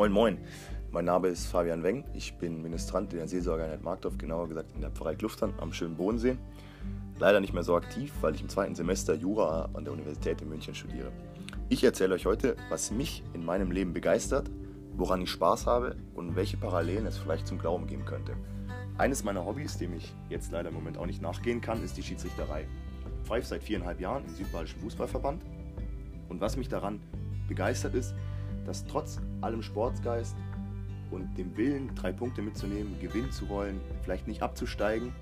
Moin Moin, mein Name ist Fabian Weng, ich bin Ministrant in der Seelsorgeeinheit Markdorf, genauer gesagt in der Pfarrei Kluftern am schönen Bodensee. Leider nicht mehr so aktiv, weil ich im zweiten Semester Jura an der Universität in München studiere. Ich erzähle euch heute, was mich in meinem Leben begeistert, woran ich Spaß habe und welche Parallelen es vielleicht zum Glauben geben könnte. Eines meiner Hobbys, dem ich jetzt leider im Moment auch nicht nachgehen kann, ist die Schiedsrichterei. Ich pfeife seit viereinhalb Jahren im Südbadischen Fußballverband und was mich daran begeistert ist, dass trotz allem Sportgeist und dem Willen, drei Punkte mitzunehmen, gewinnen zu wollen, vielleicht nicht abzusteigen,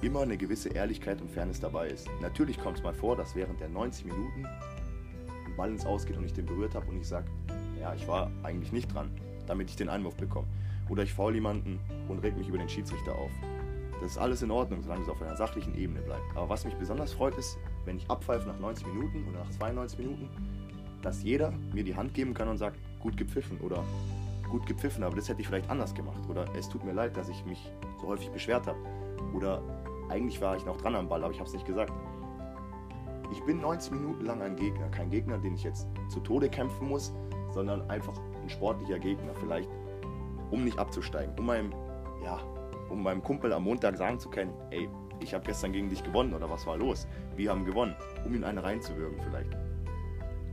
immer eine gewisse Ehrlichkeit und Fairness dabei ist. Natürlich kommt es mal vor, dass während der 90 Minuten ein Ball ins Ausgeht und ich den berührt habe und ich sage, ja, ich war eigentlich nicht dran, damit ich den Einwurf bekomme. Oder ich faul jemanden und reg mich über den Schiedsrichter auf. Das ist alles in Ordnung, solange es auf einer sachlichen Ebene bleibt. Aber was mich besonders freut, ist, wenn ich abpfeife nach 90 Minuten oder nach 92 Minuten, dass jeder mir die Hand geben kann und sagt, gut gepfiffen oder gut gepfiffen, aber das hätte ich vielleicht anders gemacht. Oder es tut mir leid, dass ich mich so häufig beschwert habe. Oder eigentlich war ich noch dran am Ball, aber ich habe es nicht gesagt. Ich bin 90 Minuten lang ein Gegner. Kein Gegner, den ich jetzt zu Tode kämpfen muss, sondern einfach ein sportlicher Gegner. Vielleicht, um nicht abzusteigen. Um meinem, ja, um meinem Kumpel am Montag sagen zu können, ey, ich habe gestern gegen dich gewonnen oder was war los? Wir haben gewonnen. Um ihn eine reinzuwirken vielleicht.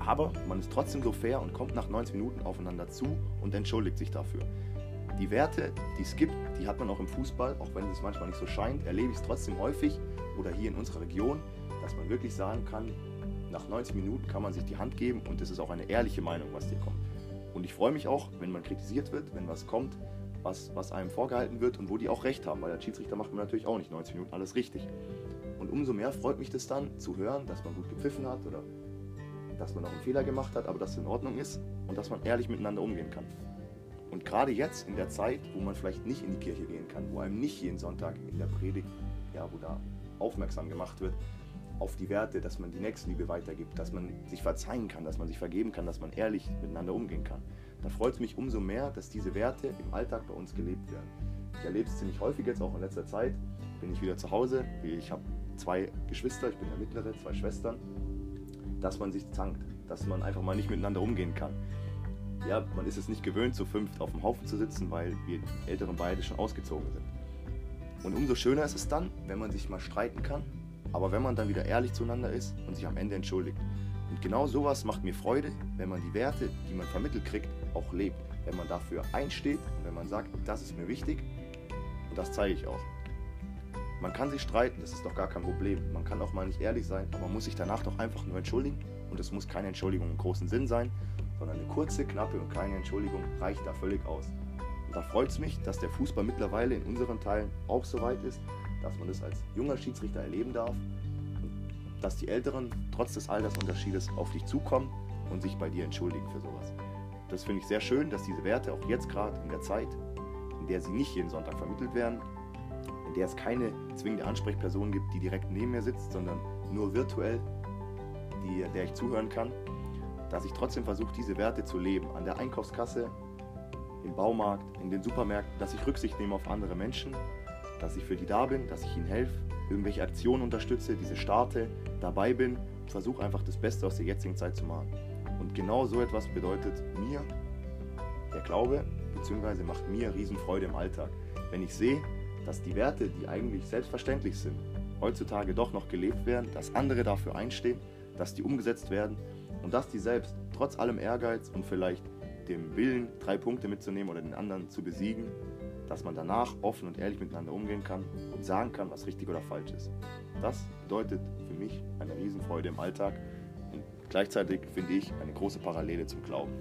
Aber man ist trotzdem so fair und kommt nach 90 Minuten aufeinander zu und entschuldigt sich dafür. Die Werte, die es gibt, die hat man auch im Fußball, auch wenn es manchmal nicht so scheint, erlebe ich es trotzdem häufig oder hier in unserer Region, dass man wirklich sagen kann, nach 90 Minuten kann man sich die Hand geben und es ist auch eine ehrliche Meinung, was dir kommt. Und ich freue mich auch, wenn man kritisiert wird, wenn was kommt, was, was einem vorgehalten wird und wo die auch recht haben, weil als Schiedsrichter macht man natürlich auch nicht 90 Minuten alles richtig. Und umso mehr freut mich das dann zu hören, dass man gut gepfiffen hat oder dass man auch einen Fehler gemacht hat, aber dass es in Ordnung ist und dass man ehrlich miteinander umgehen kann. Und gerade jetzt in der Zeit, wo man vielleicht nicht in die Kirche gehen kann, wo einem nicht jeden Sonntag in der Predigt, ja, wo da aufmerksam gemacht wird auf die Werte, dass man die Nächstenliebe weitergibt, dass man sich verzeihen kann, dass man sich vergeben kann, dass man ehrlich miteinander umgehen kann. Da freut es mich umso mehr, dass diese Werte im Alltag bei uns gelebt werden. Ich erlebe es ziemlich häufig jetzt auch in letzter Zeit. Bin ich wieder zu Hause. Ich habe zwei Geschwister, ich bin der mittlere, zwei Schwestern dass man sich zankt, dass man einfach mal nicht miteinander umgehen kann. Ja, man ist es nicht gewöhnt, zu fünft auf dem Haufen zu sitzen, weil wir Älteren beide schon ausgezogen sind. Und umso schöner ist es dann, wenn man sich mal streiten kann, aber wenn man dann wieder ehrlich zueinander ist und sich am Ende entschuldigt. Und genau sowas macht mir Freude, wenn man die Werte, die man vermittelt kriegt, auch lebt. Wenn man dafür einsteht und wenn man sagt, das ist mir wichtig und das zeige ich auch. Man kann sich streiten, das ist doch gar kein Problem. Man kann auch mal nicht ehrlich sein, aber man muss sich danach doch einfach nur entschuldigen. Und es muss keine Entschuldigung im großen Sinn sein, sondern eine kurze, knappe und kleine Entschuldigung reicht da völlig aus. Und da freut es mich, dass der Fußball mittlerweile in unseren Teilen auch so weit ist, dass man das als junger Schiedsrichter erleben darf. Und dass die Älteren trotz des Altersunterschiedes auf dich zukommen und sich bei dir entschuldigen für sowas. Das finde ich sehr schön, dass diese Werte auch jetzt gerade in der Zeit, in der sie nicht jeden Sonntag vermittelt werden, der es keine zwingende Ansprechperson gibt, die direkt neben mir sitzt, sondern nur virtuell, die, der ich zuhören kann, dass ich trotzdem versuche, diese Werte zu leben. An der Einkaufskasse, im Baumarkt, in den Supermärkten, dass ich Rücksicht nehme auf andere Menschen, dass ich für die da bin, dass ich ihnen helfe, irgendwelche Aktionen unterstütze, diese starte, dabei bin, versuche einfach das Beste aus der jetzigen Zeit zu machen. Und genau so etwas bedeutet mir der Glaube, beziehungsweise macht mir Riesenfreude im Alltag. Wenn ich sehe, dass die Werte, die eigentlich selbstverständlich sind, heutzutage doch noch gelebt werden, dass andere dafür einstehen, dass die umgesetzt werden und dass die selbst trotz allem Ehrgeiz und vielleicht dem Willen, drei Punkte mitzunehmen oder den anderen zu besiegen, dass man danach offen und ehrlich miteinander umgehen kann und sagen kann, was richtig oder falsch ist. Das bedeutet für mich eine Riesenfreude im Alltag und gleichzeitig finde ich eine große Parallele zum Glauben.